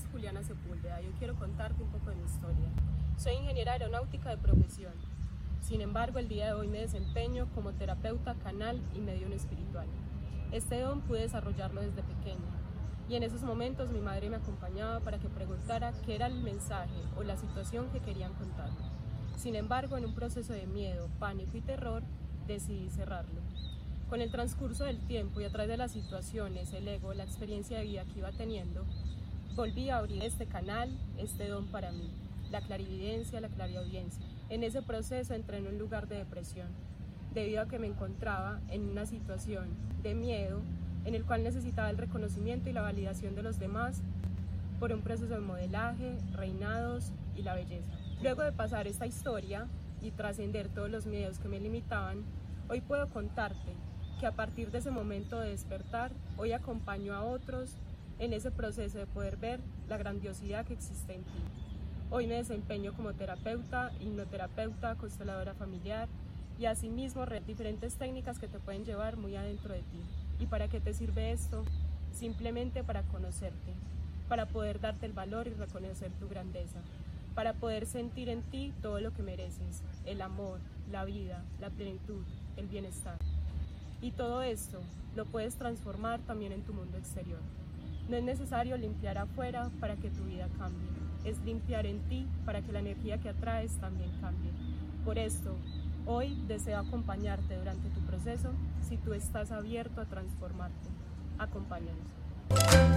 es Juliana Sepúlveda. Yo quiero contarte un poco de mi historia. Soy ingeniera aeronáutica de profesión. Sin embargo, el día de hoy me desempeño como terapeuta canal y medium espiritual. Este don pude desarrollarlo desde pequeña. Y en esos momentos mi madre me acompañaba para que preguntara qué era el mensaje o la situación que querían contarme. Sin embargo, en un proceso de miedo, pánico y terror, decidí cerrarlo. Con el transcurso del tiempo y a través de las situaciones, el ego, la experiencia de vida que iba teniendo, volví a abrir este canal, este don para mí, la clarividencia, la clariaudiencia. En ese proceso entré en un lugar de depresión, debido a que me encontraba en una situación de miedo en el cual necesitaba el reconocimiento y la validación de los demás por un proceso de modelaje, reinados y la belleza. Luego de pasar esta historia y trascender todos los miedos que me limitaban, hoy puedo contarte que a partir de ese momento de despertar, hoy acompaño a otros en ese proceso de poder ver la grandiosidad que existe en ti. Hoy me desempeño como terapeuta, hipnoterapeuta, consteladora familiar y asimismo diferentes técnicas que te pueden llevar muy adentro de ti. ¿Y para qué te sirve esto? Simplemente para conocerte, para poder darte el valor y reconocer tu grandeza, para poder sentir en ti todo lo que mereces, el amor, la vida, la plenitud, el bienestar. Y todo esto lo puedes transformar también en tu mundo exterior. No es necesario limpiar afuera para que tu vida cambie, es limpiar en ti para que la energía que atraes también cambie. Por esto, hoy deseo acompañarte durante tu proceso si tú estás abierto a transformarte. Acompáñanos.